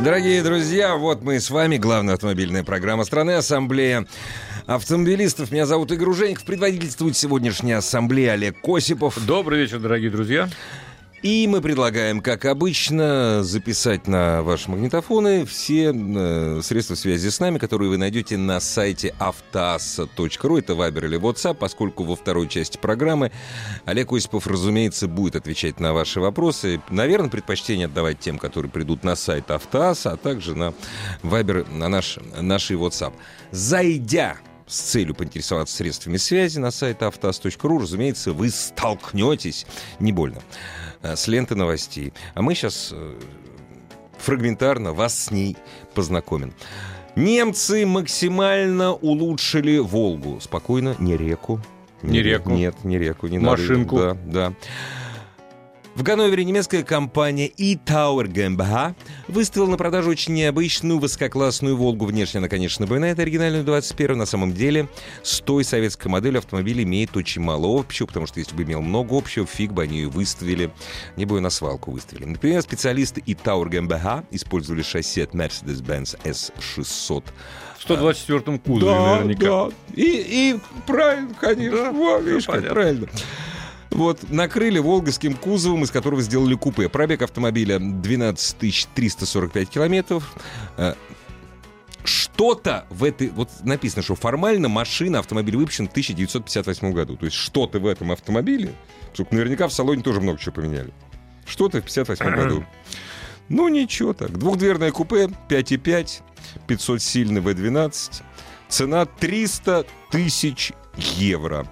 Дорогие друзья, вот мы с вами, главная автомобильная программа страны, Ассамблея автомобилистов. Меня зовут Игорь Ужеников, предводительствует сегодняшняя ассамблея Олег Косипов. Добрый вечер, дорогие друзья. И мы предлагаем, как обычно, записать на ваши магнитофоны все э, средства связи с нами, которые вы найдете на сайте автоасса.ру. Это Вайбер или WhatsApp, поскольку во второй части программы Олег Осипов, разумеется, будет отвечать на ваши вопросы. Наверное, предпочтение отдавать тем, которые придут на сайт Автоасса, а также на Вайбер, на наш, наши WhatsApp. Зайдя с целью поинтересоваться средствами связи на сайт автоаз.ру, разумеется, вы столкнетесь, не больно, с ленты новостей. А мы сейчас э, фрагментарно вас с ней познакомим. Немцы максимально улучшили Волгу. Спокойно, не реку. Не реку. Нет, не реку, не Машинку. надо. Да, да. В Ганновере немецкая компания E-Tower GmbH выставила на продажу очень необычную высококлассную «Волгу». Внешне она, конечно, напоминает оригинальную 21 На самом деле с той советской моделью автомобиль имеет очень мало общего, потому что если бы имел много общего, фиг бы они ее выставили. Не бы ее на свалку выставили. Например, специалисты E-Tower GmbH использовали шасси от Mercedes-Benz S600 В 124-м кузове наверняка. да. И, и правильно, конечно. Да, Во, видишь, правильно. Вот, накрыли волговским кузовом, из которого сделали купе. Пробег автомобиля 12 345 километров. Э, Что-то в этой... Вот написано, что формально машина, автомобиль выпущен в 1958 году. То есть что-то в этом автомобиле, поскольку наверняка в салоне тоже много чего поменяли. Что-то в 58 году. Ну, ничего так. Двухдверное купе, 5,5, 500 сильный V12. Цена 300 тысяч евро.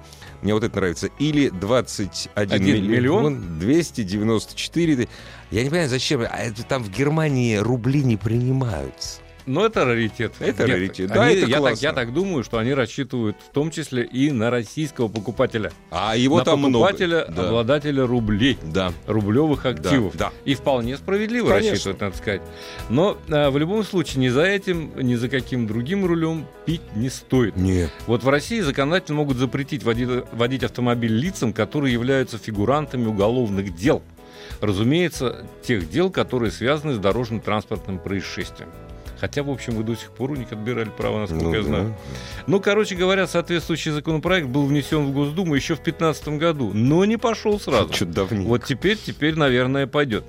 Мне вот это нравится. Или 21 Один миллион 294. Я не понимаю, зачем. А это там в Германии рубли не принимаются. Но это раритет. Это Нет, раритет. Да, они- это я, так, я так думаю, что они рассчитывают в том числе и на российского покупателя. А его на там покупателя, много. Да. обладателя рублей. Да. рублевых активов. да. И вполне справедливо Конечно. рассчитывать, надо сказать. Но а, в любом случае ни за этим, ни за каким другим рулем пить не стоит. Нет. Вот в России законодательно могут запретить водить, водить автомобиль лицам, которые являются фигурантами уголовных дел. Разумеется, тех дел, которые связаны с дорожно-транспортным происшествием. Хотя, в общем, вы до сих пор у них отбирали право, насколько Ну я да. знаю. Ну, короче говоря, соответствующий законопроект был внесен в Госдуму еще в 2015 году, но не пошел сразу. Что-то давненько. Вот теперь, теперь, наверное, пойдет.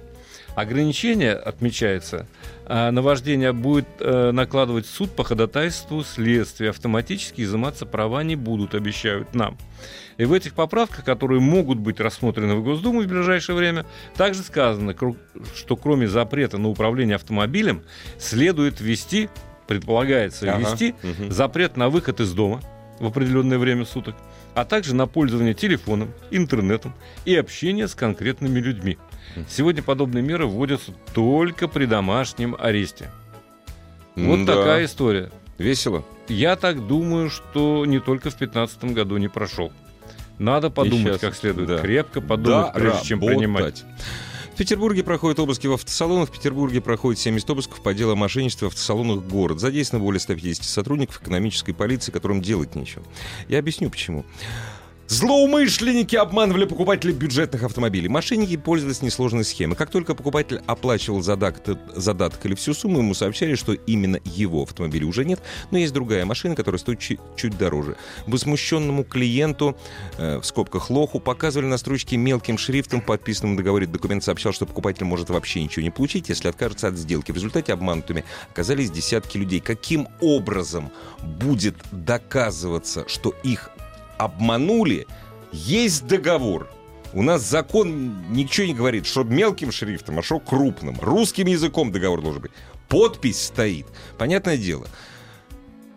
Ограничение, отмечается, а, на вождение будет э, накладывать суд по ходатайству следствия. Автоматически изыматься права не будут, обещают нам. И в этих поправках, которые могут быть рассмотрены в Госдуму в ближайшее время, также сказано, что кроме запрета на управление автомобилем, следует ввести, предполагается Ага, ввести, мгм. запрет на выход из дома в определенное время суток, а также на пользование телефоном, интернетом и общение с конкретными людьми. Сегодня подобные меры вводятся только при домашнем аресте. Вот М-да. такая история. Весело. Я так думаю, что не только в 2015 году не прошел. Надо подумать щас, как следует, да. крепко подумать, прежде чем принимать. Доработать. В Петербурге проходят обыски в автосалонах. В Петербурге проходит 70 обысков по делу о мошенничестве в автосалонах город. Задействовано более 150 сотрудников экономической полиции, которым делать нечего. Я объясню, почему. Злоумышленники обманывали покупателей бюджетных автомобилей. Мошенники пользовались несложной схемой. Как только покупатель оплачивал задаток, задаток или всю сумму, ему сообщали, что именно его автомобиля уже нет, но есть другая машина, которая стоит чуть, чуть дороже. Возмущенному клиенту, э, в скобках лоху, показывали на строчке мелким шрифтом в подписанном договоре. Документ сообщал, что покупатель может вообще ничего не получить, если откажется от сделки. В результате обманутыми оказались десятки людей. Каким образом будет доказываться, что их обманули, есть договор. У нас закон ничего не говорит, что мелким шрифтом, а что крупным. Русским языком договор должен быть. Подпись стоит. Понятное дело.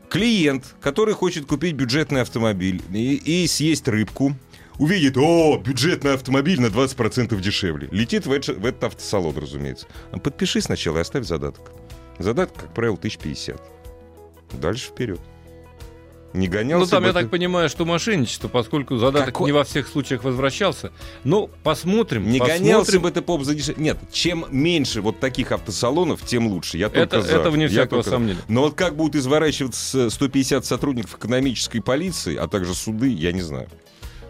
Клиент, который хочет купить бюджетный автомобиль и, и съесть рыбку, увидит, о, бюджетный автомобиль на 20% дешевле. Летит в, в этот автосалон, разумеется. А Подпиши сначала и оставь задаток. Задаток, как правило, 1050. Дальше вперед. Не гонялся Ну, там, бы я так понимаю, что мошенничество, поскольку задаток Какой- не во всех случаях возвращался. Но посмотрим. Не посмотрим. гонялся бы ты поп за дешев- Нет, чем меньше вот таких автосалонов, тем лучше. Я только Это, за. это вне Я всякого только за. сомнения. Но вот как будут изворачиваться 150 сотрудников экономической полиции, а также суды, я не знаю.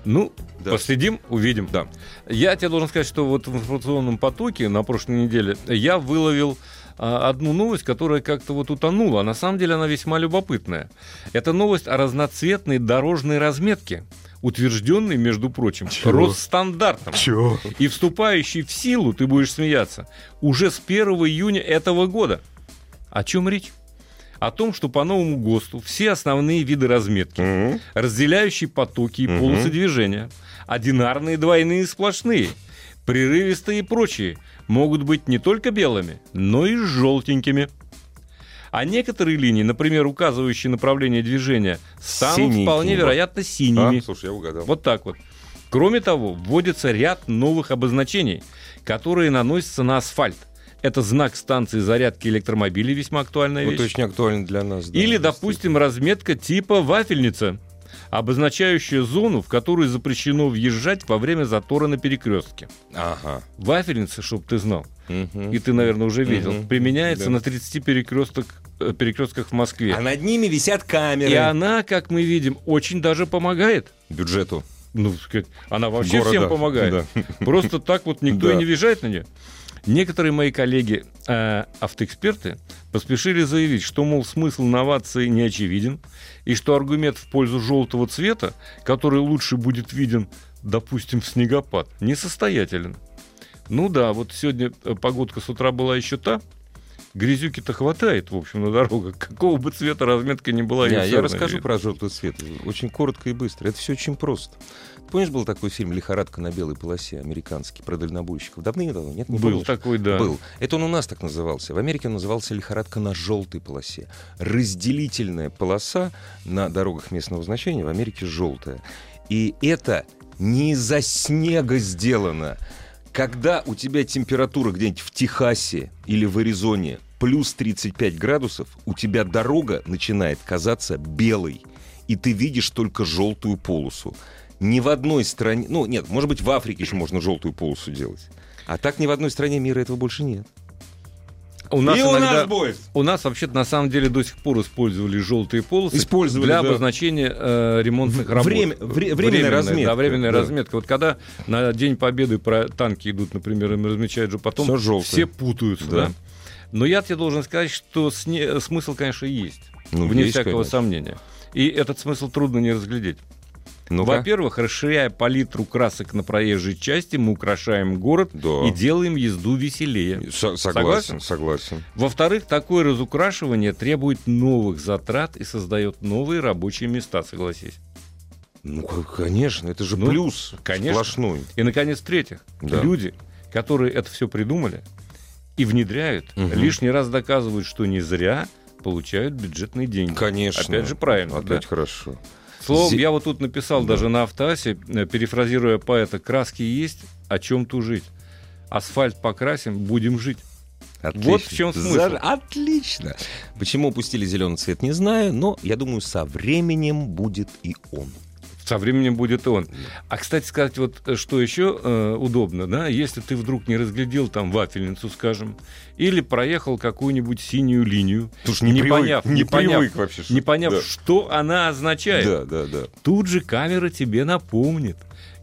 Ну, Да. последим, увидим. Да. Я тебе должен сказать, что вот в информационном потоке на прошлой неделе я выловил одну новость, которая как-то вот утонула. А на самом деле она весьма любопытная. Это новость о разноцветной дорожной разметке, утвержденной, между прочим, Чего? Росстандартом. Чего? И вступающий в силу, ты будешь смеяться, уже с 1 июня этого года. О чем речь? О том, что по новому ГОСТу все основные виды разметки, разделяющие потоки и Мгм. полосы движения, одинарные, двойные, сплошные, прерывистые и прочие, могут быть не только белыми, но и желтенькими. А некоторые линии, например, указывающие направление движения, станут Синенькими, вполне вероятно синими. А, слушай, я угадал. Вот так вот. Кроме того, вводится ряд новых обозначений, которые наносятся на асфальт. Это знак станции зарядки электромобилей, весьма актуальная Вот вещь. очень актуально для нас. да, Или, допустим, разметка типа вафельница, обозначающая зону, в которую запрещено въезжать во время затора на перекрестке. Ага. Вафельница, чтобы ты знал, Мгм. и ты, наверное, уже видел, Мгм. применяется Да. на 30 перекресток, э, перекрестках в Москве. А над ними висят камеры. И она, как мы видим, очень даже помогает. Бюджету. Ну, сказать, она вообще города. всем помогает. Да. Просто так вот никто Да. и не въезжает на нее. Некоторые мои коллеги, э, автоэксперты, поспешили заявить, что, мол, смысл новации не очевиден, и что аргумент в пользу желтого цвета, который лучше будет виден, допустим, в снегопад, несостоятелен. Ну да, вот сегодня э, погодка с утра была еще та, грязюки-то хватает, в общем, на дорогах. Какого бы цвета разметка ни была. Я равно расскажу про желтый цвет. Очень коротко и быстро. Это все очень просто. Помнишь, был такой фильм «Лихорадка на белой полосе» американский про дальнобойщиков? Давным-давно, нет? Не Был помнишь? такой, да. Был. Это он у нас так назывался. В Америке он назывался «Лихорадка на желтой полосе». Разделительная полоса на дорогах местного значения в Америке желтая. И это не из-за снега сделано. Когда у тебя температура где-нибудь в Техасе или в Аризоне плюс 35 градусов, у тебя дорога начинает казаться белой, и ты видишь только желтую полосу. Ни в одной стране... Ну, нет, может быть, в Африке еще можно желтую полосу делать. А так ни в одной стране мира этого больше нет. У нас И у иногда- нас будет. У нас вообще-то на самом деле до сих пор использовали желтые полосы Использовали, для да. обозначения э, ремонтных В- работ. время- вре- временная разметка, Да, временная да. разметка. Вот когда на День Победы про танки идут, например, им размечают же потом, Всё жёлтое. все путаются, Да. да. Но я тебе должен сказать, что сне- смысл, конечно, есть. Ну, вне есть, всякого конечно. сомнения. И этот смысл трудно не разглядеть. Ну-ка. Во-первых, расширяя палитру красок на проезжей части, мы украшаем город Да. и делаем езду веселее. Со- согласен, согласен. Во-вторых, такое разукрашивание требует новых затрат и создает новые рабочие места, согласись. Ну, конечно, это же Ну, плюс конечно. сплошной. И, наконец, в-третьих, Да. люди, которые это все придумали и внедряют, Мгм. лишний раз доказывают, что не зря получают бюджетные деньги. Конечно. Опять же, правильно. Опять да. хорошо. Словом, Зе- я вот тут написал Да. даже на автоасе, э, перефразируя поэта, краски есть, о чем тужить. Асфальт покрасим, будем жить. Отлично. Вот в чем смысл. За- Отлично. Почему упустили зеленый цвет, не знаю, но я думаю, со временем будет и он. Со временем будет он. А, кстати сказать, вот э, что еще э, удобно, да, если ты вдруг не разглядел там вафельницу, скажем, или проехал какую-нибудь синюю линию, Слушай, не, Не привык, поняв, не не поняв, привык вообще. что- не поняв, да. что она означает, Да, да, да. тут же камера тебе напомнит.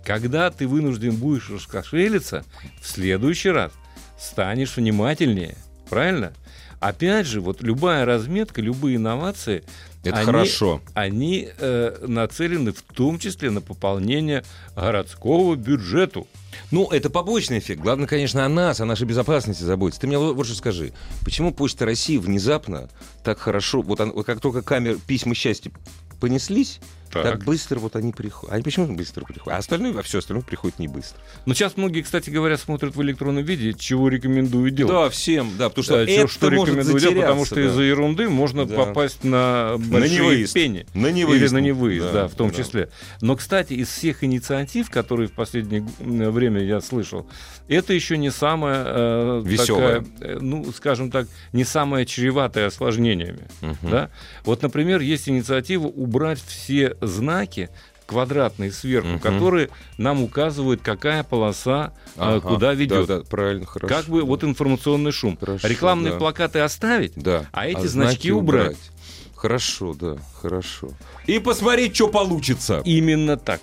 Когда ты вынужден будешь раскошелиться, в следующий раз станешь внимательнее. Правильно? Опять же, вот любая разметка, любые инновации, Это они- хорошо. они э, нацелены в том числе на пополнение городского бюджету. Ну, это побочный эффект. Главное, конечно, о нас, о нашей безопасности заботиться. Ты мне вот, что скажи. Почему Почта России внезапно так хорошо... Вот, он- как только камер, письма счастья понеслись, Так. быстро вот они приходят. Они почему быстро приходят? А остальное, а все остальное приходит не быстро. Но сейчас многие, кстати говоря, смотрят в электронном виде, чего рекомендую делать. Да, всем, да, потому что Да, это что рекомендую делать, потому что да. из-за ерунды можно Да. попасть на большие невыезд. пени. На невыезд. Или на невыезд, да, в том да. числе. Но, кстати, из всех инициатив, которые в последнее время я слышал, это еще не самая э, такая, э, ну, скажем так, не самая чреватая осложнениями. Мгм. Да? Вот, например, есть инициатива убрать все знаки квадратные сверху, Мгм. которые нам указывают, какая полоса э, Ага, куда ведет. Да, да, правильно, хорошо. Как бы да. вот информационный шум. Хорошо, Рекламные да. плакаты оставить, Да. а эти знаки значки убрать. Хорошо, да, хорошо. И посмотреть, что получится. Именно так.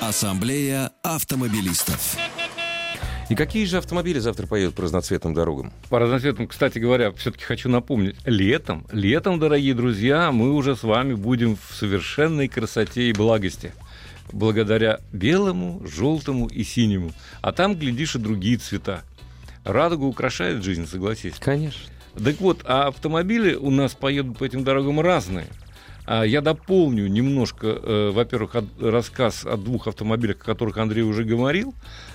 Ассамблея автомобилистов. И какие же автомобили завтра поедут по разноцветным дорогам? По разноцветным, кстати говоря, все-таки хочу напомнить, летом, летом, дорогие друзья, мы уже с вами будем в совершенной красоте и благости. Благодаря белому, желтому и синему. А там, глядишь, и другие цвета. Радуга украшает жизнь, согласись. Конечно. Так вот, а автомобили у нас поедут по этим дорогам разные. А Я дополню немножко, э, во-первых, рассказ о двух автомобилях, о которых Андрей уже говорил.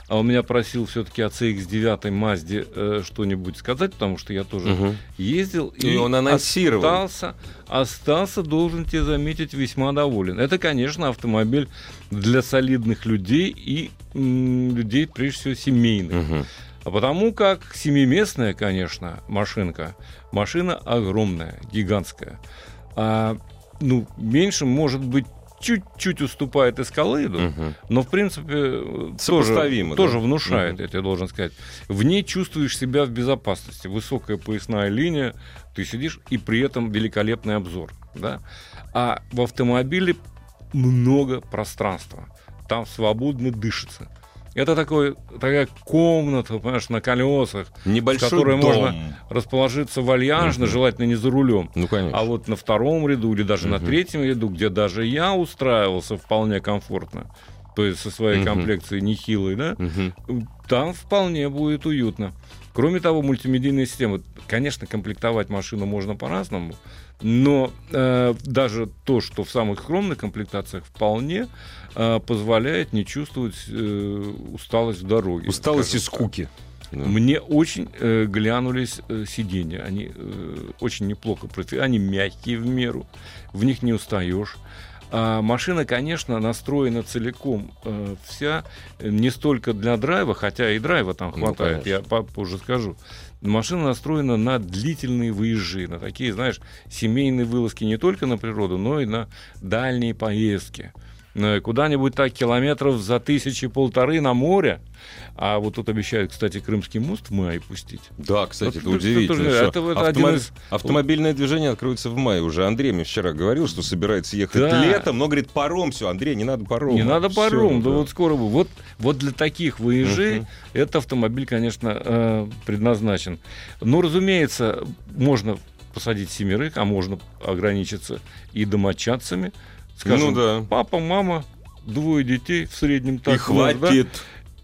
А он меня просил все-таки о CX-9 Мазде э, что-нибудь сказать, потому что я тоже Мгм. ездил. И он анонсировал. Остался, остался, должен тебе заметить, весьма доволен. Это, конечно, автомобиль для солидных людей и м, людей, прежде всего, семейных. Мгм. А потому как семиместная, конечно, машинка, машина огромная, гигантская. А, ну, меньше, может быть, чуть-чуть уступает эскалейду, Мгм. но, в принципе, э, тоже, да? тоже внушает, Мгм. я тебе должен сказать. В ней чувствуешь себя в безопасности. Высокая поясная линия, ты сидишь, и при этом великолепный обзор. Да? А в автомобиле много пространства. Там свободно дышится. Это такой, такая комната, понимаешь, на колесах, Небольшой в которой дом. можно расположиться вальяжно, Мгм. желательно не за рулем. Ну, конечно. А вот на втором ряду или даже на Мгм. третьем ряду, где даже я устраивался вполне комфортно, то есть со своей Мгм. комплекцией нехилой, да, Мгм. там вполне будет уютно. Кроме того, мультимедийная система. Конечно, комплектовать машину можно по-разному, но э, даже то, что в самых скромных комплектациях вполне э, позволяет не чувствовать э, усталость в дороге. Усталость и скуки. Да. Мне очень э, глянулись э, сиденья. Они э, очень неплохо профи- Они мягкие в меру. В них не устаешь. А машина, конечно, настроена целиком э, вся э, не столько для драйва, хотя и драйва там Ну, хватает, конечно. я попозже скажу. Машина настроена на длительные выезжи, на такие, знаешь, семейные вылазки не только на природу, но и на дальние поездки. Э, Куда-нибудь так километров за тысячи полторы на море. А вот тут обещают, кстати, Крымский мост в мае пустить. Да, кстати, Вот это это удивительно. тоже- это вот автомо- из- Автомобильное движение откроется в мае уже. Андрей мне вчера говорил, что собирается ехать Да. летом, но говорит, паром все. Андрей, не надо паром. Не надо паром, да да. вот скоро. Вот, вот для таких выезжей Мгм. этот автомобиль, конечно, э, предназначен. Но, разумеется, можно посадить семерых, а можно ограничиться и домочадцами. Скажем, Ну да. папа, мама, двое детей в среднем так. И хватит.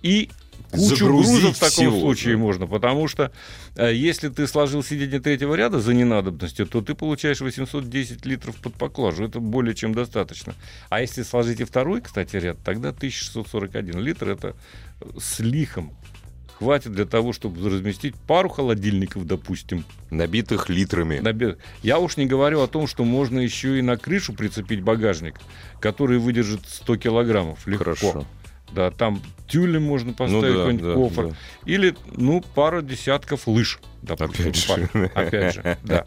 И кучу грузов в таком всего, случае да. можно, потому что э, если ты сложил сиденье третьего ряда за ненадобностью, то ты получаешь 810 литров под поклажу. Это более чем достаточно. А если сложить и второй, кстати, ряд, тогда 1641 литр. Это с лихом хватит для того, чтобы разместить пару холодильников, допустим. Набитых литрами. Я уж не говорю о том, что можно еще и на крышу прицепить багажник, который выдержит 100 килограммов легко. Хорошо. Да, там тюлем можно поставить Ну да, какой-нибудь да, кофр. да. Или, ну, пара десятков лыж. допустим. Опять же. Пара. Опять же, да.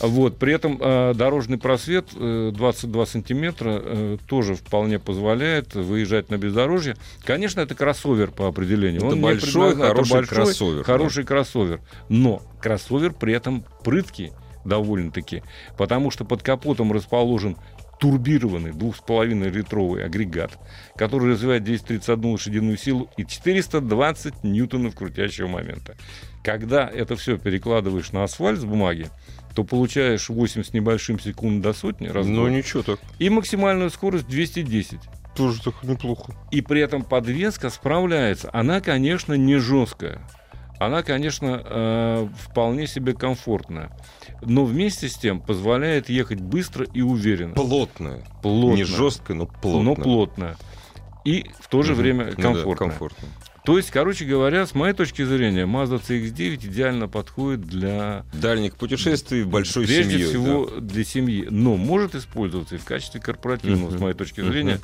Вот, при этом э, дорожный просвет э, 22 сантиметра э, тоже вполне позволяет выезжать на бездорожье. Конечно, это кроссовер по определению. Это не большой, предназначен- это хороший большой, кроссовер, да. Хороший кроссовер. Но кроссовер при этом прыткий довольно-таки, потому что под капотом расположен турбированный 2,5 литровый агрегат, который развивает 231 лошадиную силу и 420 ньютонов крутящего момента. Когда это все перекладываешь на асфальт с бумаги, то получаешь 8 с небольшим секунд до сотни раз Ну ничего так. и максимальную скорость 210. Тоже так неплохо. И при этом подвеска справляется. Она, конечно, не жесткая. Она, конечно, э, вполне себе комфортная. Но вместе с тем позволяет ехать быстро и уверенно. Плотная. Плотно. Не жестко, но плотно. Но плотная. И в то же Мгм. время Ну да, комфортная. То есть, короче говоря, с моей точки зрения, Mazda CX-9 идеально подходит для Дальних путешествий большой прежде семьей. всего для семьи, но может использоваться и в качестве корпоративного, Мгм. с моей точки зрения,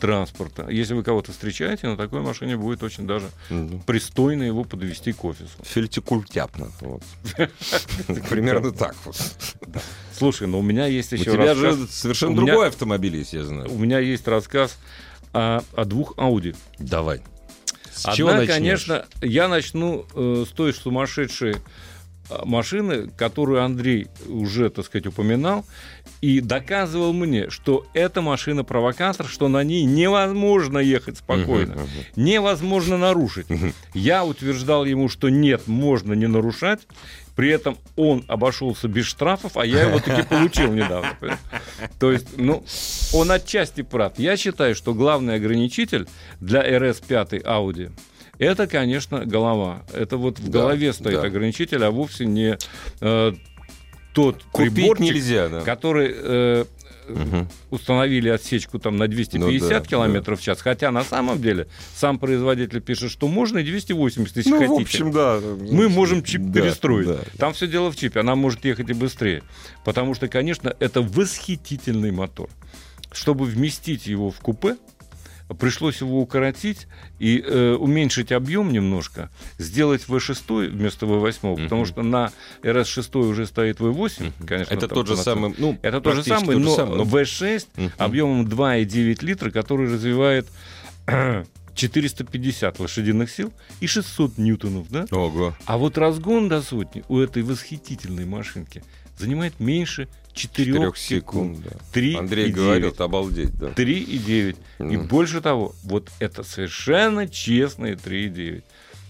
транспорта. Если вы кого-то встречаете, на такой машине будет очень даже да. Мгм. пристойно его подвести к офису. Фельтикультяпно. Вот. Примерно так вот. Слушай, но у меня есть У еще тебя рассказ. же совершенно у другой автомобиль, если я знаю. У меня есть рассказ о, двух Audi. Давай. С Одна, конечно, я начну э, с той сумасшедшей машины, которую Андрей уже, так сказать, упоминал, и доказывал мне, что эта машина провокатор, что на ней невозможно ехать спокойно, Мгм, мгм. невозможно нарушить. Я утверждал ему, что нет, можно не нарушать. При этом он обошелся без штрафов, а я его таки получил недавно. То есть, ну, он отчасти прав. Я считаю, что главный ограничитель для RS5 Audi это, конечно, голова. Это вот в Да, голове стоит да. ограничитель, а вовсе не э, тот Купить приборчик, нельзя, да. который э, Мгм. установили отсечку там на 250 Ну да, километров в час, хотя на самом деле сам производитель пишет, что можно и 280, если Ну, хотите. в общем, да. Мы можем чип Да, перестроить. да. Там все дело в чипе, она может ехать и быстрее. Потому что, конечно, это восхитительный мотор. Чтобы вместить его в купе, пришлось его укоротить и э, уменьшить объем немножко, сделать V6 вместо V8, потому Мгм. что на RS6 уже стоит V8, конечно. Это тот же самый, ну, Это тот же самый, но но- V6 Мгм. объемом 2,9 литра, который развивает 450 лошадиных сил и 600 ньютонов, да? Ого. А вот разгон до сотни у этой восхитительной машинки занимает меньше 4 Четырех секунд. секунд, да. 3 Андрей и говорит, 9. обалдеть, да. 3,9. И Мгм. больше того, вот это совершенно честные 3,9.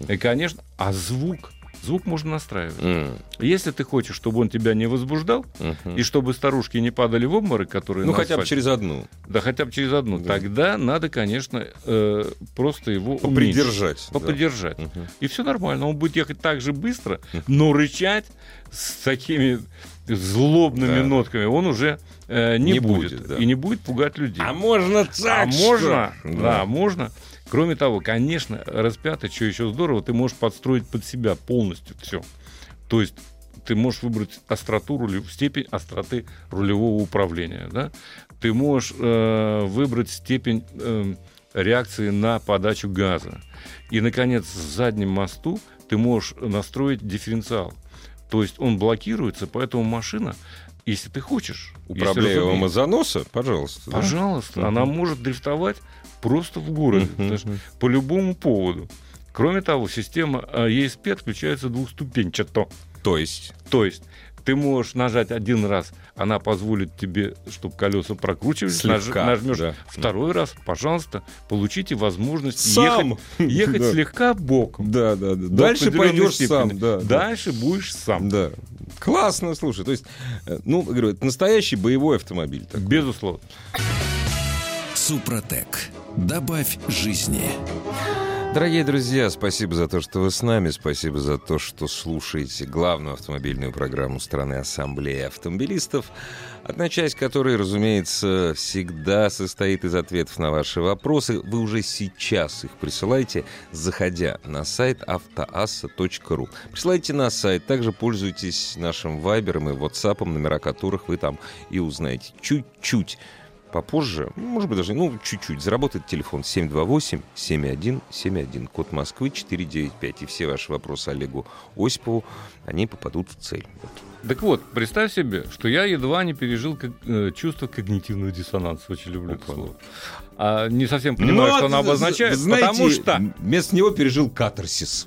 И, конечно, а звук, звук можно настраивать. М, Если ты хочешь, чтобы он тебя не возбуждал, мгм. и чтобы старушки не падали в обморок, которые Ну, хотя бы через одну. да хотя бы через одну, Да. тогда надо, конечно, э, просто его уменьшить. Попридержать. да. Попридержать. Мгм. И все нормально. Он будет ехать так же быстро, но рычать с такими злобными Да. нотками он уже э, не, Не будет. будет, да. И не будет пугать людей. А можно А так, можно, что? да. можно. Кроме того, конечно, распятый, что еще здорово, ты можешь подстроить под себя полностью все. То есть ты можешь выбрать остроту, рулев- степень остроты рулевого управления. Да? Ты можешь э, выбрать степень э, реакции на подачу газа. И, наконец, в заднем мосту ты можешь настроить дифференциал. То есть он блокируется, поэтому машина, если ты хочешь, если Управляемого разумеется, заноса, пожалуйста. да. Пожалуйста, Мгм. она может дрифтовать просто в городе, по любому поводу. Кроме того, система а, ESP отключается двухступенчато. То есть, То есть ты можешь нажать один раз, она позволит тебе, чтобы колеса прокручивались, наж- Слегка, нажмешь да. второй раз, пожалуйста, получите возможность Сам. ехать, ехать Да. слегка боком. да, да, да. Дальше пойдешь степени. сам, да. да. Дальше будешь сам. Да. Классно, слушай. То есть, э, ну, говорю, это настоящий боевой автомобиль. такой. Безусловно. Супротек. Добавь жизни. Дорогие друзья, спасибо за то, что вы с нами, спасибо за то, что слушаете главную автомобильную программу страны Ассамблеи автомобилистов, одна часть которой, разумеется, всегда состоит из ответов на ваши вопросы. Вы уже сейчас их присылайте, заходя на сайт автоасса.ру. Присылайте на сайт, также пользуйтесь нашим вайбером и ватсапом, номера которых вы там и узнаете чуть-чуть попозже, ну, может быть, даже, ну, чуть-чуть, заработает телефон 728-7171, код Москвы 495. И все ваши вопросы Олегу Осипову, они попадут в цель. Вот. Так вот, представь себе, что я едва не пережил как- э, чувство когнитивного диссонанса. Очень люблю это Опа. слово. А не совсем понимаю, что оно а, обозначает, знаете, потому что... вместо него пережил катарсис.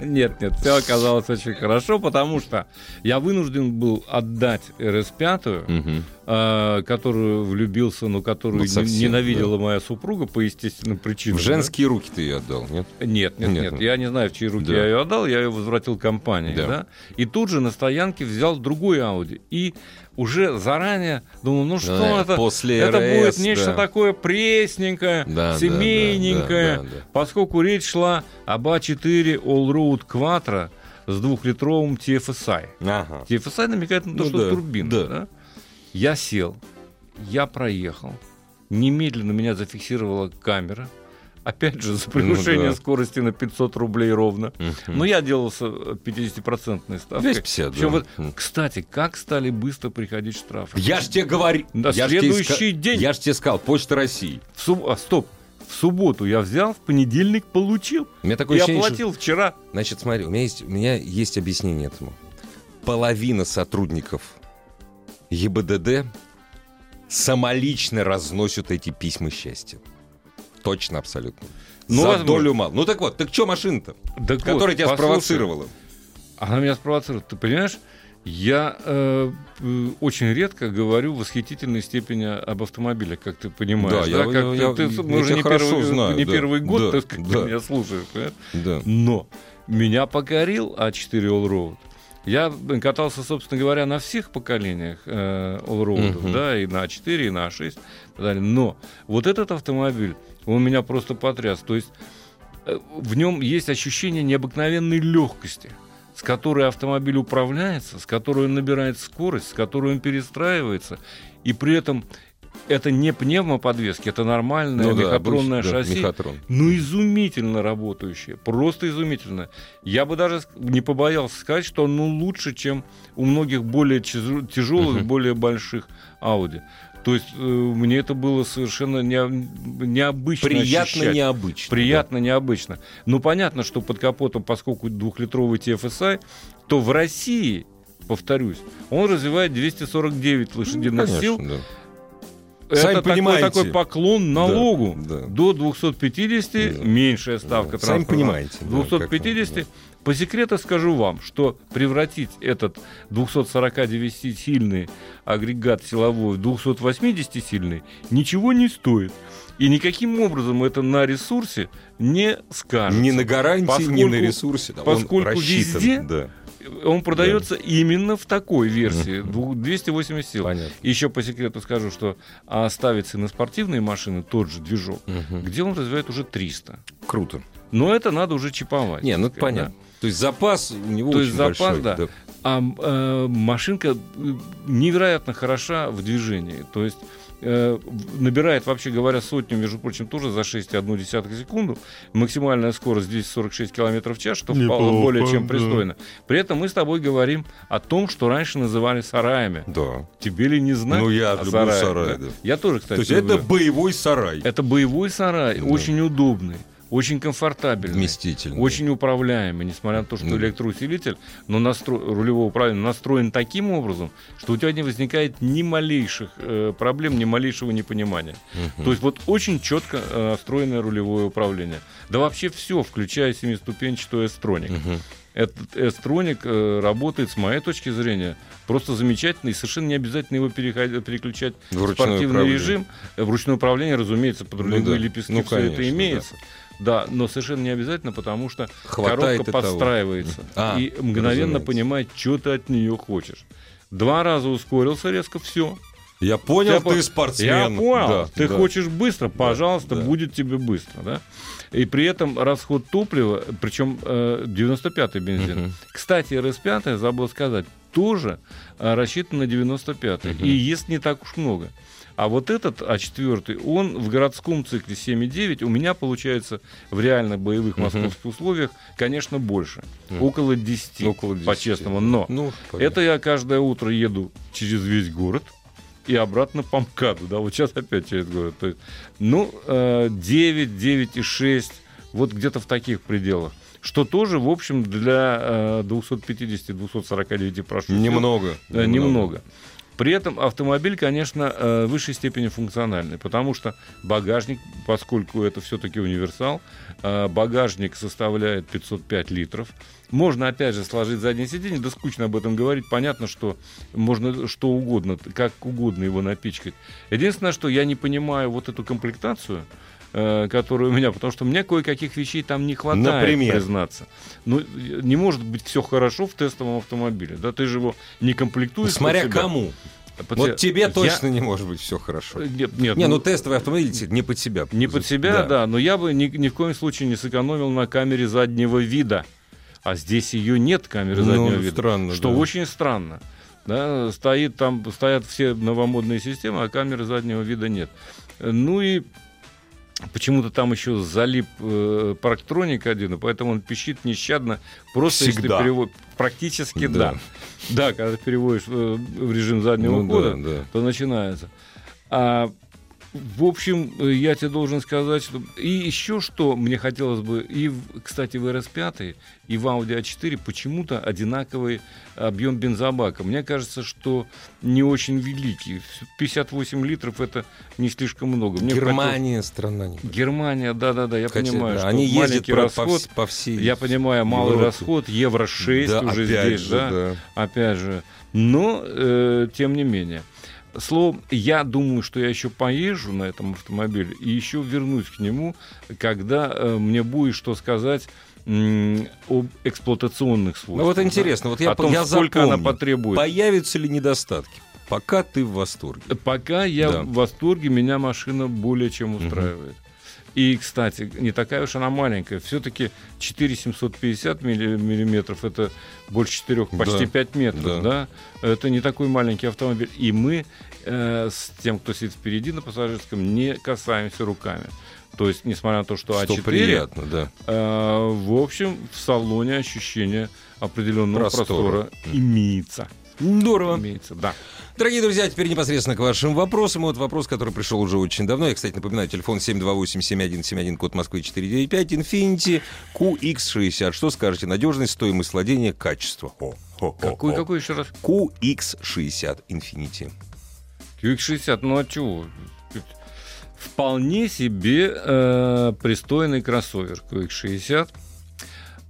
Нет, нет, все оказалось очень хорошо, потому что я вынужден был отдать РС-5, Мгм. э, которую влюбился, но которую Ну, совсем, ненавидела моя супруга по естественным причинам. В да. женские руки ты ее отдал, нет? Нет, нет, Нет, нет, ну. Я не знаю, в чьи руки Да. я ее отдал, я ее возвратил компании. Да. Да. И тут же на стоянке взял другой Audi. И уже заранее думал, ну что Да, это? после это РС, будет нечто да. такое пресненькое, Да, да, семейненькое. да, да, да, да. Поскольку речь шла об А4 Allroad Quattro с двухлитровым TFSI. Ага. TFSI намекает на то, Ну что да, турбина. да. да? Я сел, я проехал. Немедленно меня зафиксировала камера. Опять же, за превышение Ну да. скорости на 500 рублей ровно. Мгм. Но я делал с э, 50% ставкой. 250, Причем да. вот, кстати, как стали быстро приходить штрафы? Я ж тебе говорю. На я следующий ска- день. Я ж тебе сказал, Почта России. В суб- а, стоп. В субботу я взял, в понедельник получил. У меня такое и ощущение, что- оплатил вчера. Значит, смотри, у меня есть, у меня есть объяснение этому. Половина сотрудников ЕБДД самолично разносят эти письма счастья. Точно, абсолютно. Ну, За возможно. долю мало. Ну так вот, так что машина-то, Так которая вот, тебя послушай, спровоцировала? Она меня спровоцирует. Ты понимаешь, я э, э, очень редко говорю в восхитительной степени об автомобилях, как ты понимаешь. Да, я- как я- ты, я- ты- я мы уже тебя не, первый, знаю, не да, первый год да, ты, как да. меня слушаешь. понимаешь? Да. Но меня покорил А4 Allroad. Я катался, собственно говоря, на всех поколениях э, Allroad, Мгм. да, и на А4, и на А6, и так далее. Но вот этот автомобиль, он меня просто потряс. То есть э, в нем есть ощущение необыкновенной легкости, с которой автомобиль управляется, с которой он набирает скорость, с которой он перестраивается, и при этом это не пневмоподвески, это нормальное Ну да, мехатронное да, шасси, мехатрон. ну, изумительно работающее, просто изумительно. Я бы даже не побоялся сказать, что оно лучше, чем у многих более тяжелых, Мгм. более больших Audi. То есть э, мне это было совершенно не- необычно Приятно ощущать. необычно. Приятно, необычно. Ну, понятно, что под капотом, поскольку двухлитровый TFSI, то в России, повторюсь, он развивает 249 Ну, лошадиных конечно, сил. да. Это Сами такой, понимаете. такой поклон налогу. Да, да. До 250 Да. меньшая ставка Да, сами транспорта. понимаете, да, 250 как, По секрету скажу вам, что превратить этот 249-сильный агрегат силовой в 280-сильный ничего не стоит. И никаким образом это на ресурсе не скажется. Ни на гарантии, ни Поскольку- на ресурсе. да, он поскольку рассчитан, везде да, Он продается именно в такой версии, Мгм. дву- 280 сил. понятно. Еще по секрету скажу, что а, ставится на спортивные машины тот же движок, Мгм. где он развивает уже 300. Круто. Но это надо уже чиповать. Не, ну это понятно. То есть запас у него То очень есть запас, большой. да. А э, машинка невероятно хороша в движении. То есть э, набирает, вообще говоря, сотню, между прочим, тоже за 6,1 секунду. Максимальная скорость 246 км в час, что вполне- Неплохо, более чем да. пристойно. При этом мы с тобой говорим о том, что раньше называли сараями. Да. Тебе ли не знать? Ну, я люблю сарае, сарай, да. Я тоже, кстати, То есть люблю. это боевой сарай. Это боевой сарай, Да. очень удобный, очень комфортабельный. Вместительный. Очень управляемый, несмотря на то, что Ну. электроусилитель, но настро... рулевого управления настроен таким образом, что у тебя не возникает ни малейших э, проблем, ни малейшего непонимания. Мгм. То есть вот очень четко э, настроенное рулевое управление. Да вообще все, включая семиступенчатую S-Tronic. Мгм. Этот S-Tronic э, работает, с моей точки зрения, просто замечательно, и совершенно не обязательно его переход- переключать В спортивный управление. режим. Э, В ручное управление, разумеется, под Ну рулевые да. лепестки Ну, все это конечно, имеется. Да, но совершенно не обязательно, потому что Хватает коробка того. подстраивается А, и мгновенно разумеется. понимает, что ты от нее хочешь. Два раза ускорился резко, все. Я понял, Я ты по- спортсмен. Я понял. Да, ты да. хочешь быстро, пожалуйста, да. будет тебе быстро, да? И при этом расход топлива, причем э, 95-й бензин. Мгм. Кстати, РС-5, я забыл сказать, тоже э, рассчитан на 95-й. Мгм. И ест не так уж много. А вот этот А4, он в городском цикле 7,9 у меня получается в реально боевых московских условиях, конечно, больше. Мгм. Около 10, Около 10. по-честному. Но Ну, это я каждое утро еду через весь город и обратно по МКАДу, да, вот сейчас опять через город. То есть, ну, э, 9, 9,6, вот где-то в таких пределах. Что тоже, в общем, для э, 250-249 прошу. сил, немного. э, немного. При этом автомобиль, конечно, э, в высшей степени функциональный, потому что багажник, поскольку это все-таки универсал, э, багажник составляет 505 литров. Можно, опять же, сложить заднее сиденье, да скучно об этом говорить. Понятно, что можно что угодно, как угодно его напичкать. Единственное, что я не понимаю вот эту комплектацию, э, которые у меня, потому что мне кое-каких вещей там не хватает, Например? признаться. Ну, не может быть все хорошо в тестовом автомобиле. Да, ты же его не комплектуешь. Смотря кому. Под Вот тебе Я- точно не может быть все хорошо. Нет, нет, Не, ну, ну тестовый автомобиль не под себя. не под себя, да. но я бы ни, ни в коем случае не сэкономил на камере заднего вида. А здесь ее нет, камеры Ну, заднего вида. странно, Что да. очень странно. Да, стоит там, стоят все новомодные системы, а камеры заднего вида нет. Ну и почему-то там еще залип э, парктроник один, и поэтому он пищит нещадно. Просто Всегда. если перевод... Практически Да. да. Да, когда ты переводишь э, в режим заднего Ну хода, да, да. то начинается. А, в общем, э, я тебе должен сказать, что... И еще что мне хотелось бы, и, кстати, в RS5 и в Audi A4 почему-то одинаковый объем бензобака. Мне кажется, что не очень великий. 58 литров это не слишком много. Мне Германия страна не хотелось- Германия, да-да-да, я понимаю, да, что они ездят маленький про- расход. по, вс- по всей. Я понимаю, малый Европе. расход, евро 6 Да, уже здесь, же, да? да. опять же. Но, э, тем не менее. Словом, я думаю, что я еще поезжу на этом автомобиле и еще вернусь к нему, когда э, мне будет что сказать об эксплуатационных свойствах. Ну вот да. интересно, вот я, О том, я сколько она запомню. потребует. Появятся ли недостатки? Пока ты в восторге. Пока я Да. в восторге, меня машина более чем устраивает. И, кстати, не такая уж она маленькая. Все-таки 4750 милли- миллиметров, это больше 4, почти Да. 5 метров, Да. да. Это не такой маленький автомобиль. И мы э, с тем, кто сидит впереди на пассажирском, не касаемся руками. То есть, несмотря на то, что, Что А4, приятно, да. э, в общем, в салоне ощущение определенного Простора. простора, имеется. Здорово. Имеется, да. Дорогие друзья, теперь непосредственно к вашим вопросам. Вот вопрос, который пришел уже очень давно. Я, кстати, напоминаю, телефон 728-7171, код Москвы 495, Infinity QX60. Что скажете? Надежность, стоимость владения, качество. О, о, Какой, о. какой еще раз? QX60 Infinity. QX60, ну а чего? Вполне себе э, пристойный кроссовер QX60.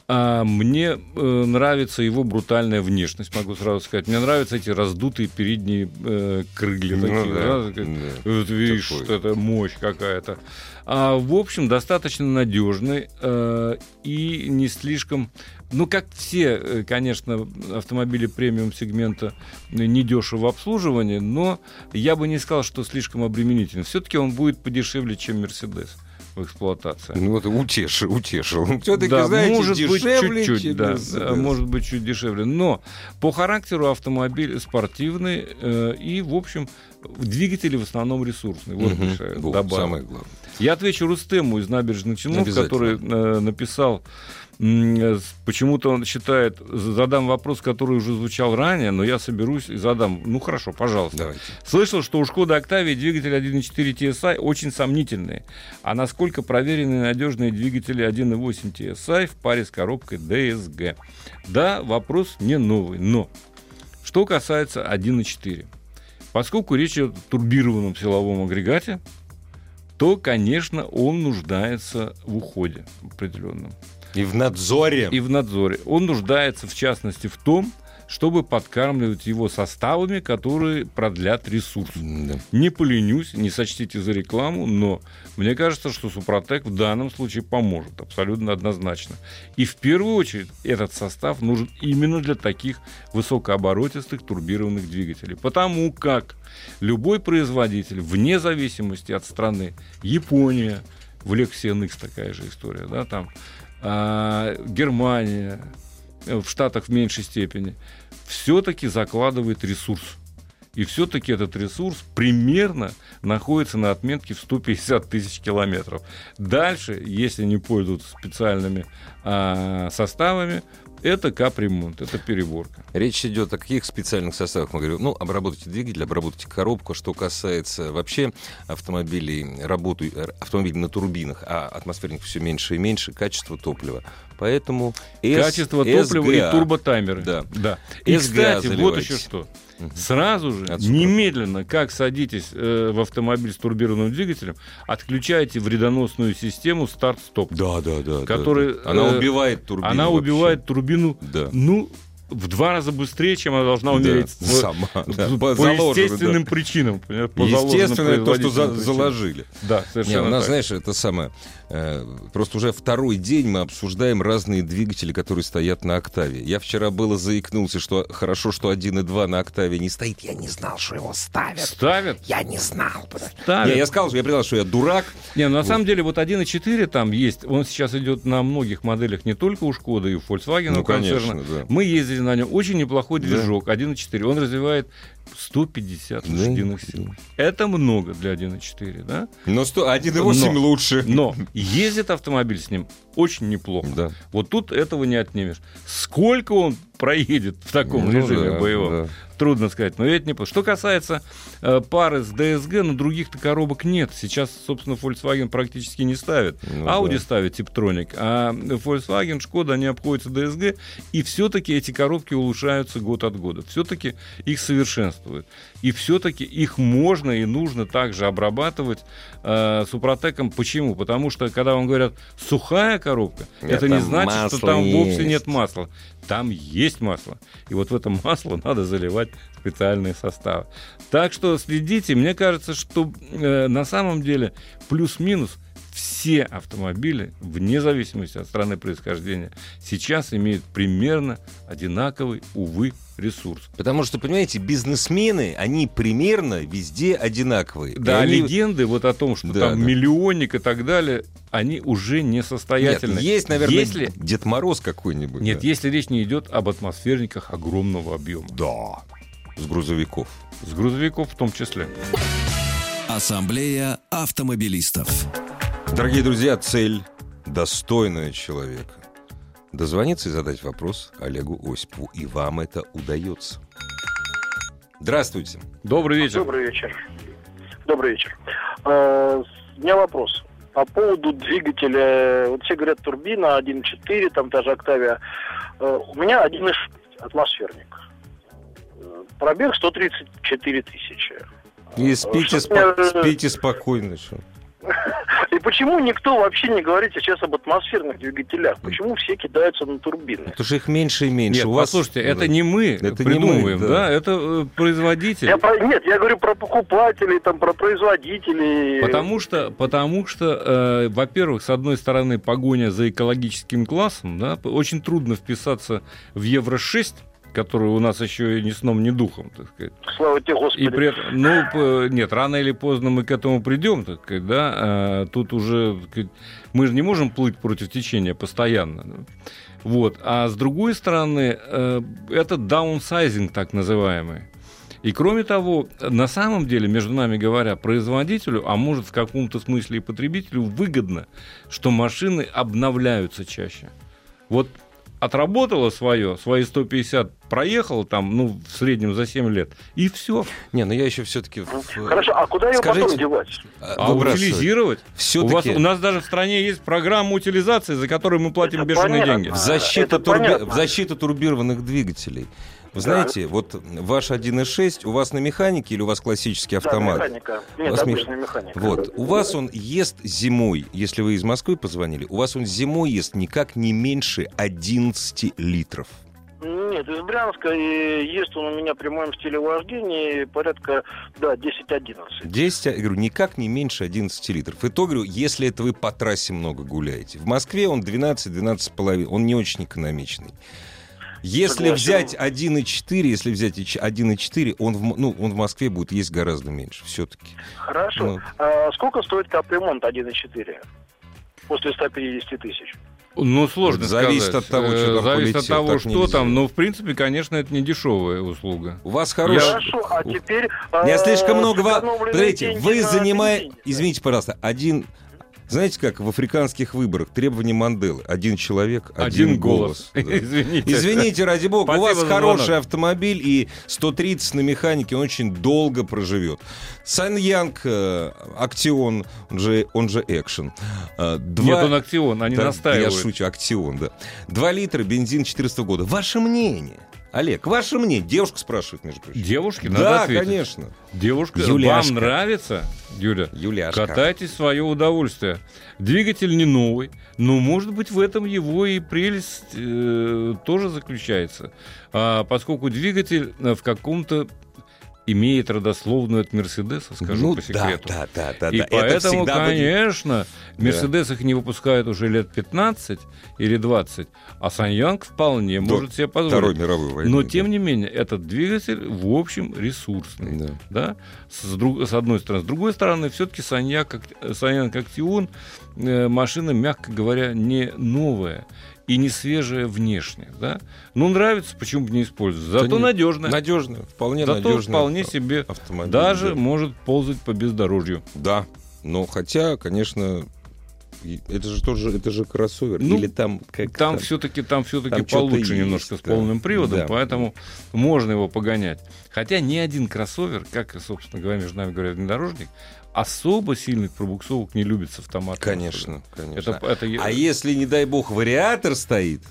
А мне э, нравится его брутальная внешность, могу сразу сказать. Мне нравятся эти раздутые передние э, крылья Ну такие, да, да, да. вот видишь, Такой. что это мощь какая-то. А, в общем, достаточно надежный э, и не слишком... Ну, как все, э, конечно, автомобили премиум-сегмента недешево в обслуживании, но я бы не сказал, что слишком обременительный. Все-таки он будет подешевле, чем Мерседес в эксплуатации. Ну вот утешил, утешил. Все-таки, Да, знаете, может быть дешевле, чуть-чуть, чем да, может быть чуть дешевле, но по характеру автомобиль спортивный э, и, в общем, двигатели в основном ресурсные. Вот Вот, добавка. самое главное. Я отвечу Рустему из набережных Челнов, который э, написал, почему-то он считает, задам вопрос, который уже звучал ранее, но я соберусь и задам. Ну хорошо, пожалуйста. Давайте. Слышал, что у Шкода Октавии двигатели 1.4 TSI очень сомнительные. А насколько проверенные надежные двигатели 1.8 TSI в паре с коробкой DSG? Да, вопрос не новый, но что касается 1.4. Поскольку речь идет о турбированном силовом агрегате, то, конечно, он нуждается в уходе определенном И в надзоре. и в надзоре. Он нуждается, в частности, в том, чтобы подкармливать его составами, которые продлят ресурс. Да. Не поленюсь, не сочтите за рекламу, но мне кажется, что Супротек в данном случае поможет, абсолютно однозначно. И в первую очередь этот состав нужен именно для таких высокооборотистых турбированных двигателей. Потому как любой производитель, вне зависимости от страны, Япония, в Lexus NX такая же история, да, там, а, Германия, э, в Штатах в меньшей степени, все-таки закладывает ресурс. И все-таки этот ресурс примерно находится на отметке в 150 тысяч километров. Дальше, если не пользоваться специальными а, составами, это капремонт, это переборка. Речь идет о каких специальных составах? Мы говорим, ну, обработайте двигатель, обработайте коробку. Что касается вообще автомобилей, работу, э, автомобилей на турбинах, а атмосферник все меньше и меньше, качество топлива. Поэтому S- Качество топлива SGA. и турботаймеры. Да. да. И, SGA кстати, вот заливайте. еще что. Мгм. Сразу же, От Супротек. немедленно, как садитесь э, в автомобиль с турбированным двигателем, отключайте вредоносную систему старт-стоп. Да, да, да. да, Который, да. Она э, убивает турбину. Она вообще. убивает турбину, Да. ну, в два раза быстрее, чем она должна умереть Да, в- сама, да, по, по естественным да. причинам. по Естественно, то, что за- заложили. Да, Не, совершенно у нас, так. знаешь, это самое... э, просто уже второй день мы обсуждаем разные двигатели, которые стоят на «Октаве». Я вчера было заикнулся, что хорошо, что 1.2 на «Октаве» не стоит. Я не знал, что его ставят. Ставят. Я не знал. Ставят. Не, я сказал, что я признал, что я дурак. Не, ну, на самом деле вот 1.4 там есть, он сейчас идет на многих моделях, не только у Шкода и у Volkswagen Ну, концерна. конечно, да. Мы ездили на нем, очень неплохой Да. движок, 1.4, он развивает 150 Да. лошадиных сил. Это много для 1.4, да? Но сто- 1.8 Но. лучше. Но ездит автомобиль с ним очень неплохо. Да. Вот тут этого не отнимешь. Сколько он проедет в таком Ну режиме да, боевом? да. Трудно сказать, но это не. Что касается э, пары с DSG, ну других-то коробок нет. Сейчас, собственно, Volkswagen практически не ставит. Ну Audi да. ставит Tiptronic, а Volkswagen, Шкода, они обходятся DSG, и все-таки эти коробки улучшаются год от года. Все-таки их совершенствуют. И все-таки их можно и нужно также обрабатывать э, супротеком. Почему? Потому что, когда вам говорят сухая коробка, это, Это не значит, что там вовсе есть. нет масла. Там есть масло. И вот в это масло надо заливать специальные составы. Так что следите. Мне кажется, что э, на самом деле плюс-минус все автомобили, вне зависимости от страны происхождения, сейчас имеют примерно одинаковый, увы, ресурс. Потому что, понимаете, бизнесмены, они примерно везде одинаковые. И Да, они- легенды вот о том, что Да, там да. миллионник и так далее, они уже Нет, несостоятельны. есть, наверное, Если... Дед Мороз какой-нибудь. Нет, да. если речь не идет об атмосферниках огромного объема. Да. С грузовиков. С грузовиков в том числе. Ассамблея автомобилистов. Дорогие друзья, цель достойная человека. Дозвониться и задать вопрос Олегу Осипову. И вам это удается. Здравствуйте. Добрый вечер. Добрый вечер. Добрый вечер. Э, У меня вопрос. По поводу двигателя, вот все говорят турбина 1.4, там даже Октавия. Э, У меня 1.6 атмосферник. Э, Пробег 134 тысячи. И спите, спо- спите спокойно. что. Почему никто вообще не говорит сейчас об атмосферных двигателях? Почему все кидаются на турбины? Потому что их меньше и меньше. Нет, У вас- послушайте, это не мы Это не придумываем, мы, да. да. это э, производитель. Я про- нет, я говорю про покупателей, там, про производителей. Потому что, потому что э, во-первых, с одной стороны, погоня за экологическим классом, да, очень трудно вписаться в Евро-6, который у нас еще и ни сном, ни духом, так сказать. Слава тебе, Господи. И при этом, ну, нет, рано или поздно мы к этому придем, так сказать, да, а, тут уже, сказать, мы же не можем плыть против течения постоянно. да. Вот, а с другой стороны, э, это даунсайзинг так называемый. И кроме того, на самом деле, между нами говоря, производителю, а может в каком-то смысле и потребителю, выгодно, что машины обновляются чаще. Вот отработала свое, свои 150 проехала там, ну, в среднем за 7 лет, и все. Не, но я еще все-таки... Хорошо, а куда его Скажите, потом девать? А утилизировать? У, вас, Все-таки у нас даже в стране есть программа утилизации, за которую мы платим Это бешеные понятно. деньги. в защиту, турби- в защиту турбированных двигателей. Вы знаете, вот ваш 1.6, у вас на механике или у вас классический автомат? Да, механика. Нет, вас мех- обычная механика. Вот, у вас он ест зимой, если вы из Москвы позвонили, у вас он зимой ест никак не меньше 11 литров. Нет, из Брянска и ест он у меня при моем стиле вождения порядка, да, 10-11. 10, я говорю, никак не меньше 11 литров. И то, говорю, если это вы по трассе много гуляете. В Москве он 12-12,5, он не очень экономичный. Если Согласен. взять 1,4, если взять 1,4, он в, ну, он в Москве будет есть гораздо меньше все-таки. Хорошо. Ну. А сколько стоит капремонт 1.4? После 150 тысяч. Ну, сложно Зависит сказать. от того, что Э, там Зависит от полетело, того, что нельзя. там. Но, в принципе, конечно, это не дешевая услуга. У вас хороший... Хорошо, а теперь... У меня а, слишком много... во- сэкономленные Смотрите, деньги вы занимаете... Извините, пожалуйста, один... Знаете, как в африканских выборах требования Манделы? Один человек, один, голос. Да. Извините. Извините, ради бога, у Спасибо вас за хороший звонок. автомобиль, и 130 на механике, он очень долго проживет. Сан Янг, э, Актион, он же, он же Экшен. Э, два- Нет, он акцион, они Да, настаивают. Я шучу, Актион, да. Два литра, бензин 14 года. Ваше мнение? Олег, ваше мнение? Девушка спрашивает, между прочим. Девушки, надо Да, ответить. конечно. Девушка, Юляшка. вам нравится, Юля? Юляшка. Катайтесь в свое удовольствие. Двигатель не новый, но, может быть, в этом его и прелесть э, тоже заключается. А, поскольку двигатель э, в каком-то имеет родословную от Мерседеса, скажу ну, по секрету. Да, да, да, И да. Это поэтому, будет- конечно, Мерседес их не выпускает уже лет 15 или 20, а Саньянг вполне До может себе Второй позволить. мировой войны. Но, да. тем не менее, этот двигатель, в общем, ресурсный. Да. Да? С, друг- с одной стороны. С другой стороны, все-таки Саньяк, Саньян Актион э, машина, мягко говоря, не новая и не свежая внешне. Да? Ну, нравится, почему бы не использовать. Зато надежная. Надежно, вполне Зато надежно. вполне себе автомобиль. даже да. может ползать по бездорожью. Да, но хотя, конечно, это же тоже, это же кроссовер. Ну, Или там как Там все-таки там все-таки Там получше есть, немножко с да. полным приводом, Да. поэтому можно его погонять. Хотя ни один кроссовер, как, собственно говоря, между нами говорят, внедорожник, особо сильных пробуксовок не любит с автоматом. Конечно, конечно. Это, это... А если, не дай бог, вариатор стоит,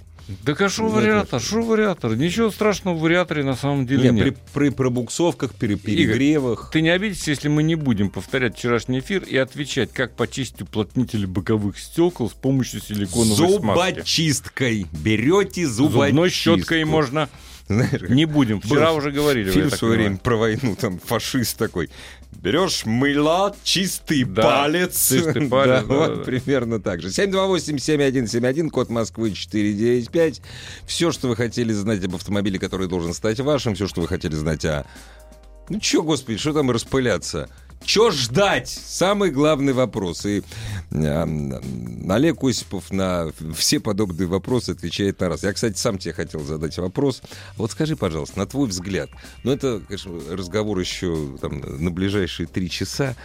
Так а что вариатор? Что вариатор? Ничего страшного в вариаторе на самом деле не, нет. при, при пробуксовках, при перегревах. Ты не обидишься, если мы не будем повторять вчерашний эфир и отвечать, как почистить уплотнители боковых стекол с помощью силиконовой смазки. Зубочисткой. Берете Зубной зубочистку. щеткой можно. Знаешь, Не будем. Вчера Был уже говорили. Фильм в свое понимаю. время про войну, там фашист такой. Берешь мыла, чистый Да, палец. чистый палец, Да, да, вот да. примерно так же. 728-7171, код Москвы 495. Все, что вы хотели знать об автомобиле, который должен стать вашим, все, что вы хотели знать о... Ну чё, господи, что там распыляться? Чё ждать? Самый главный вопрос. И э, Олег Осипов на все подобные вопросы отвечает на раз. Я, кстати, сам тебе хотел задать вопрос. Вот скажи, пожалуйста, на твой взгляд, ну это, конечно, разговор еще там, на ближайшие три часа.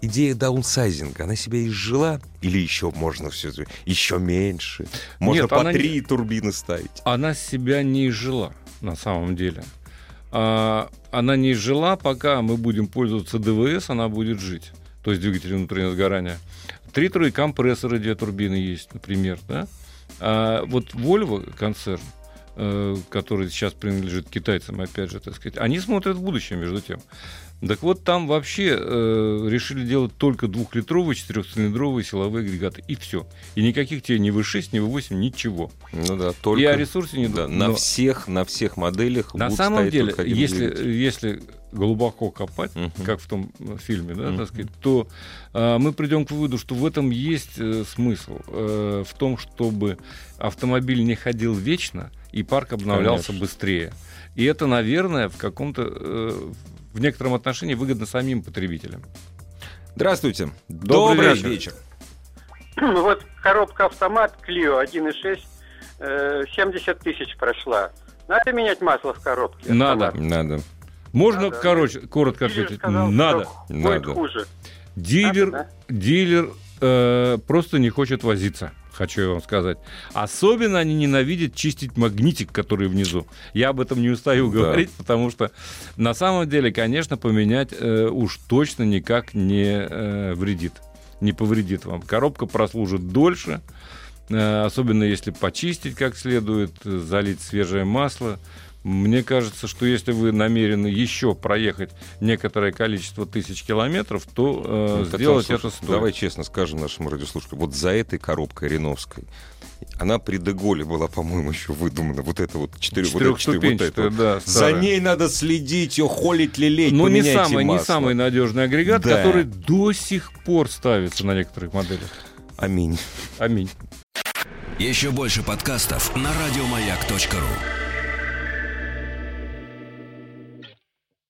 Идея даунсайзинга, она себя изжила? Или еще можно все еще меньше? Можно Нет, по она не- три турбины ставить? Она себя не изжила, на самом деле. А, она не изжила, пока мы будем пользоваться ДВС, она будет жить. То есть двигатель внутреннего сгорания. Три трое компрессора, две турбины есть, например. Да? А вот Volvo концерн, э, который сейчас принадлежит китайцам, опять же, так сказать, они смотрят в будущее, между тем. Так вот, там вообще э, решили делать только двухлитровые четырехцилиндровые силовые агрегаты. И все. И никаких тебе ни V6, ни V8, ничего. Ну да, только... И о ресурсе не Да, на Но- всех, на всех моделях На самом деле, если, если глубоко копать, Мгм. как в том э, фильме, да, Мгм. так сказать, то а, мы придем к выводу, что в этом есть э, смысл. э, в том, чтобы автомобиль не ходил вечно и парк обновлялся Конечно. быстрее. И это, наверное, в каком-то э, в некотором отношении выгодно самим потребителям. Здравствуйте. Добрый вечер. вечер. Ну вот коробка автомат Clio 1.6 э, 70 тысяч прошла. Надо менять масло в коробке? Надо. автомат? Надо. Можно, Надо. короче, коротко Дилер ответить? сказал, Надо. что Будет Надо. хуже. Дилер, Надо, дилер э, просто не хочет возиться, хочу я вам сказать. Особенно они ненавидят чистить магнитик, который внизу. Я об этом не устаю Да. говорить, потому что на самом деле, конечно, поменять э, уж точно никак не э, вредит, не повредит вам. Коробка прослужит дольше, э, особенно если почистить как следует, залить свежее масло. Мне кажется, что если вы намерены еще проехать некоторое количество тысяч километров, то э, Ну, сделать это стоит. Давай честно скажем нашим радиослушателям. Вот за этой коробкой Реновской она при Деголе была, по-моему, еще выдумана. Вот это вот четыре, вот это, четыре, вот это да, За ней надо следить, ее холить, лелеять, Ну, не самый, не масло. самый надежный агрегат, Да. который до сих пор ставится на некоторых моделях. Аминь. Аминь. Еще больше подкастов на радиомаяк.ру.